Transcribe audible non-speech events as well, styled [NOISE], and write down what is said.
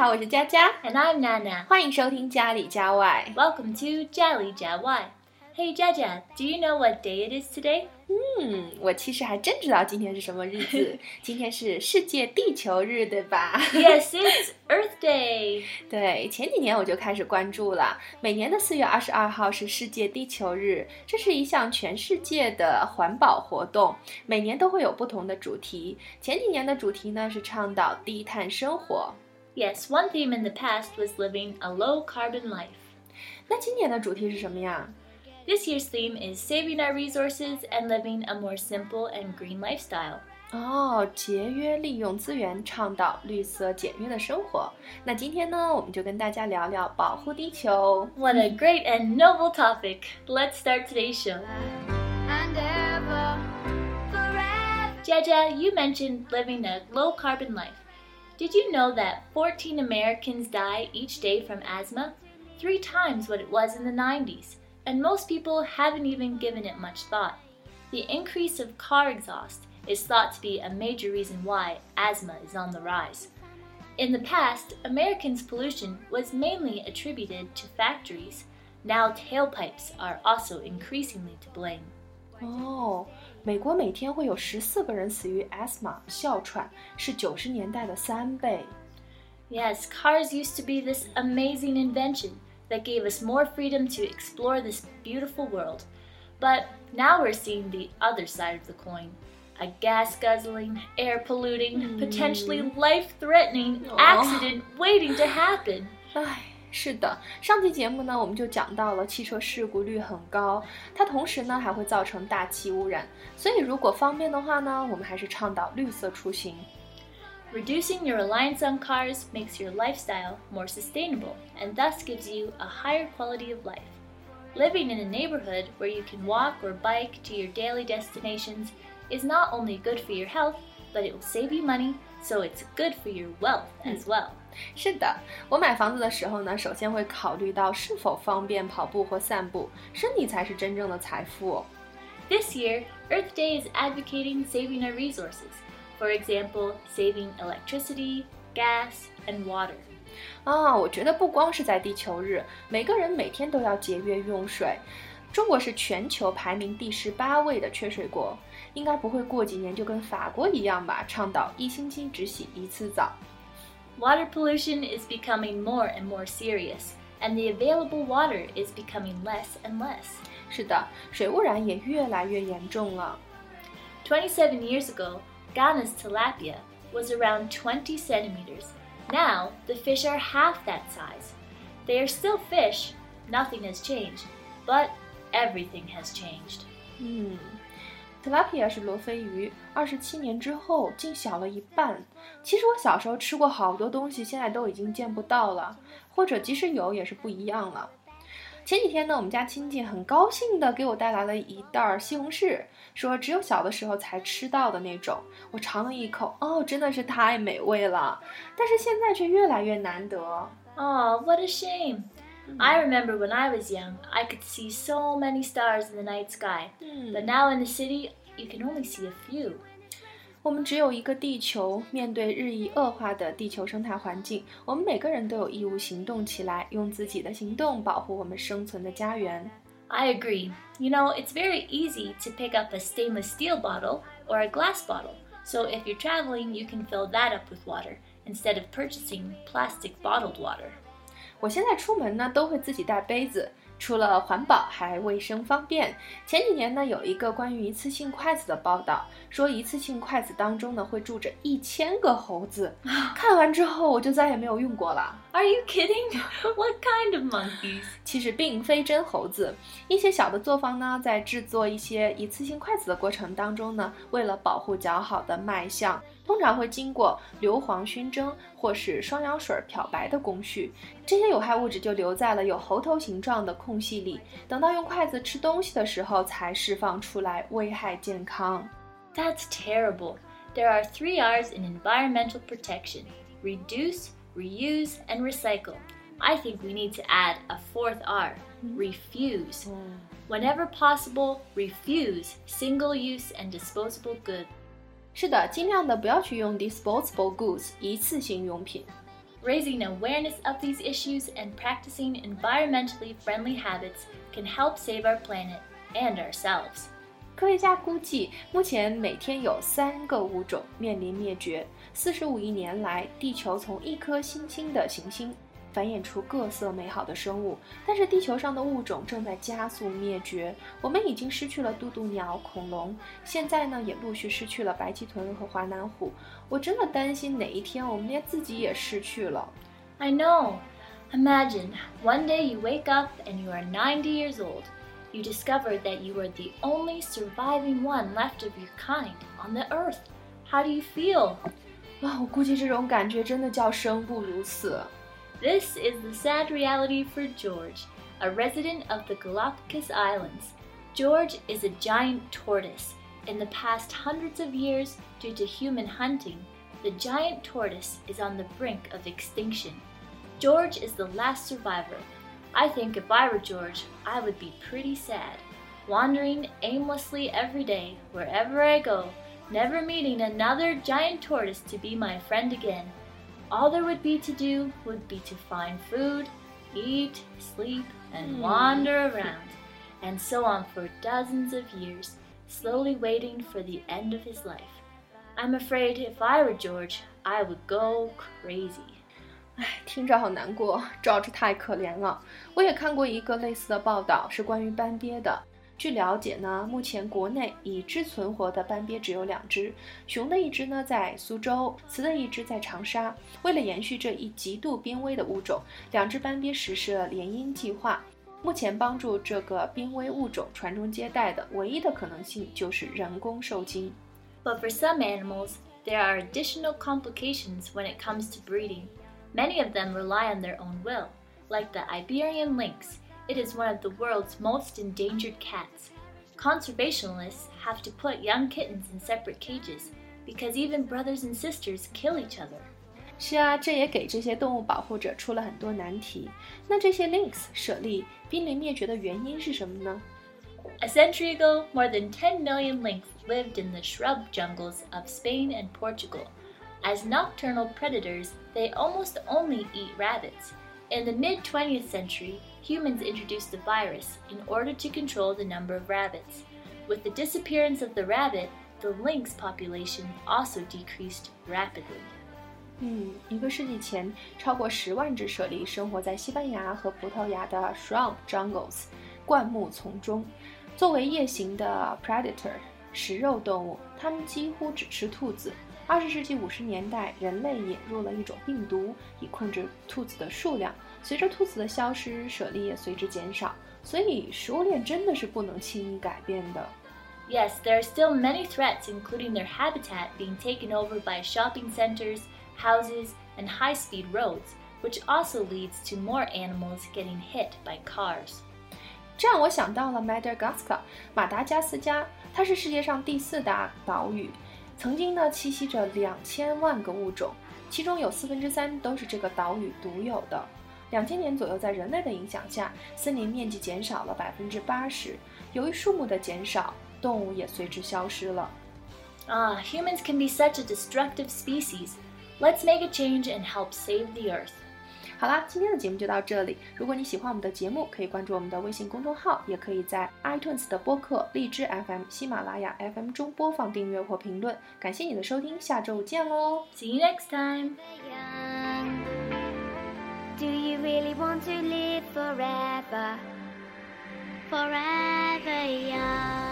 好，我是佳佳， And I'm Nana. 欢迎收听家里家外。 Welcome to Jali Jawai. Hey Jaja, do you know what day it is today? 嗯，我其实还真知道今天是什么日子，今天是世界地球日，对吧？ yes, it's Earth Day. 对，前几年我就开始关注了。每年的四月二十二号是世界地球日，这是一项全世界的环保活动，每年都会有不同的主题。前几年的主题呢是倡导低碳生活， Yes, one theme in the past was living a low carbon life. 那今年的主题是什么呀？ This year's theme is saving our resources and living a more simple and green lifestyle. 哦，节约利用资源，倡导绿色简约的生活。那今天呢，我们就跟大家聊聊保护地球。 What a great and noble topic. Let's start today's show. and ever, forever. Jaja, you mentioned living a low carbon life. Did you know that 14 Americans die each day from asthma? Three times what it was in the 90s. And most people haven't even given it much thought. The increase of car exhaust is thought to be a major reason why asthma is on the rise. In the past, Americans' pollution was mainly attributed to factories. Now, tailpipes are also increasingly to blame. 哦，美国每天会有十四个人死于 asthma 哮喘，是九十年代的三倍。 Yes, cars used to be this amazing invention that gave us more freedom to explore this beautiful world. But now we're seeing the other side of the coin a gas guzzling, air polluting, potentially life threatening Aw. accident waiting to happen. [SIGHS] 唉，是的，上期节目呢，我们就讲到了汽车事故率很高，它同时呢还会造成大气污染，所以如果方便的话呢，我们还是倡导绿色出行。 Reducing your reliance on cars makes your lifestyle more sustainable and thus gives you a higher quality of life. Living in a neighborhood where you can walk or bike to your daily destinations is not only good for your health, but it will save you money, so it's good for your wealth as well. 是的，我买房子的时候呢，首先会考虑到是否方便跑步或散步，身体才是真正的财富。 This year, Earth Day is advocating saving our resources. For example, saving electricity, gas, and water. 啊，我觉得不光是在地球日，每个人每天都要节约用水。 中国是全球排名第十八位的缺水国，应该不会过几年就跟法国一样吧，倡导一星期只洗一次澡。 Water pollution is becoming more and more serious, and the available water is becoming less and less. 是的，水污染也越来越严重了。 27 years ago, Ghana's tilapia was around 20 centimeters. Now, the fish are half that size. They are still fish, nothing has changed, but everything has changed. 嗯，tilapia 是罗非鱼，二十七年之后竟小了一半。其实我小时候吃过好多东西，现在都已经见不到了，或者即使有，也是不一样了。前几天呢，我们家亲戚很高兴的给我带来了一袋儿西红柿，说只有小的时候才吃到的那种。我尝了一口，哦，真的是太美味了，但是现在却越来越难得。Oh, what a shame. I remember when I was young, I could see so many stars in the night sky. 嗯 But now in the city, you can only see a few. 我们只有一个地球，面对日益恶化的地球生态环境，我们每个人都有义务行动起来，用自己的行动保护我们生存的家园。 I agree. You know, it's very easy to pick up a stainless steel bottle or a glass bottle. So if you're traveling, you can fill that up with water instead of purchasing plastic bottled water. 我现在出门呢，都会自己带杯子，除了环保，还卫生方便。前几年呢，有一个关于一次性筷子的报道，说一次性筷子当中呢会住着一千个猴子。[LAUGHS] 看完之后，我就再也没有用过了。Are you kidding? [LAUGHS] what kind of monkeys? 其实并非真猴子。一些小的作坊呢，在制作一些一次性筷子的过程当中呢，为了保护较好的卖相，通常会经过硫磺熏蒸或是双氧水漂白的工序，这些有害物质就留在了有猴头形状的空隙里，等到用筷子吃东西的时候才释放出来，危害健康。 That's terrible. There are three R's in environmental protection reduce, reuse, and recycle. I think we need to add a fourth R refuse. Whenever possible, refuse single use and disposable goods. 是的，尽量的不要去用 disposable goods 一次性用品。 Raising awareness of these issues and practicing environmentally friendly habits can help save our planet and ourselves. 科学家估计，目前每天有三个物种面临灭绝。四十五亿年来，地球从一颗新兴的行星 繁衍出各色美好的生物，但是地球上的物种正在加速灭绝。我们已经失去了渡渡鸟、恐龙，现在呢也陆续失去了白鳍豚和华南虎。我真的担心哪一天我们连自己也失去了。I know. Imagine one day you wake up and you are 90 years old. You discover that you are the only surviving one left of your kind on the earth. How do you feel? 啊，我估计这种感觉真的叫生不如死。This is the sad reality for George, a resident of the Galapagos Islands. George is a giant tortoise. In the past hundreds of years, due to human hunting, the giant tortoise is on the brink of extinction. George is the last survivor. I think if I were George, I would be pretty sad, wandering aimlessly every day, wherever I go, never meeting another giant tortoise to be my friend again all there would be to do would be to find food, eat, sleep, and hmm. wander around, and so on for dozens of years, slowly waiting for the end of his life. I'm afraid if I were George, I would go crazy. 唉，听着好难过，George 太可怜了。我也看过一个类似的报道，是关于斑鳖的。据了解呢，目前国内已知存活的斑鳖只有两只，雄的一只呢在苏州，雌的一只在长沙。为了延续这一极度濒危的物种，两只斑鳖实施了联姻计划。目前帮助这个濒危物种传宗接代的唯一的可能性就是人工受精。 But for some animals, there are additional complications when it comes to breeding. Many of them rely on their own will, like the Iberian lynx. It is one of the world's most endangered cats. Conservationists have to put young kittens in separate cages because even brothers and sisters kill each other. 是啊，这也给这些动物保护者出了很多难题。那这些 lynx 猞猁濒临灭绝的原因是什么呢？A century ago, more than 10 million lynx lived in the shrub jungles of Spain and Portugal. As nocturnal predators, they almost only eat rabbits. In the mid 20th century, humans introduced the virus in order to control the number of rabbits. With the disappearance of the rabbit, the lynx population also decreased rapidly. 嗯，一个世纪前，超过十万只舍利生活在西班牙和葡萄牙的 shrub jungles 灌木丛中。作为夜行的 predator 食肉动物，它们几乎只吃兔子。 二十世纪五十年代，人类引入了一种病毒，以控制兔子的数量。随着兔子的消失，猞猁也随之减少。所以，食物链真的是不能轻易改变的。Yes, there are still many threats, including their habitat being taken over by shopping centers, houses, and high speed roads, which also leads to more animals getting hit by cars. 这让我想到了 Madagascar，马达加斯加，它是世界上第四大岛屿。曾经呢栖息着两千万个物种，其中有四分之三都是这个岛屿独有的。两千年左右，在人类的影响下，森林面积减少了百分之八十。由于树木的减少，动物也随之消失了。啊 humans can be such a destructive species. Let's make a change and help save the earth. 好啦今天的节目就到这里。如果你喜欢我们的节目可以关注我们的微信公众号也可以在 itunes 的播客荔枝 fm 喜马拉雅 fm 中播放订阅或评论。感谢你的收听下周五见喽。See you next time. Do you really want to live forever? Forever young.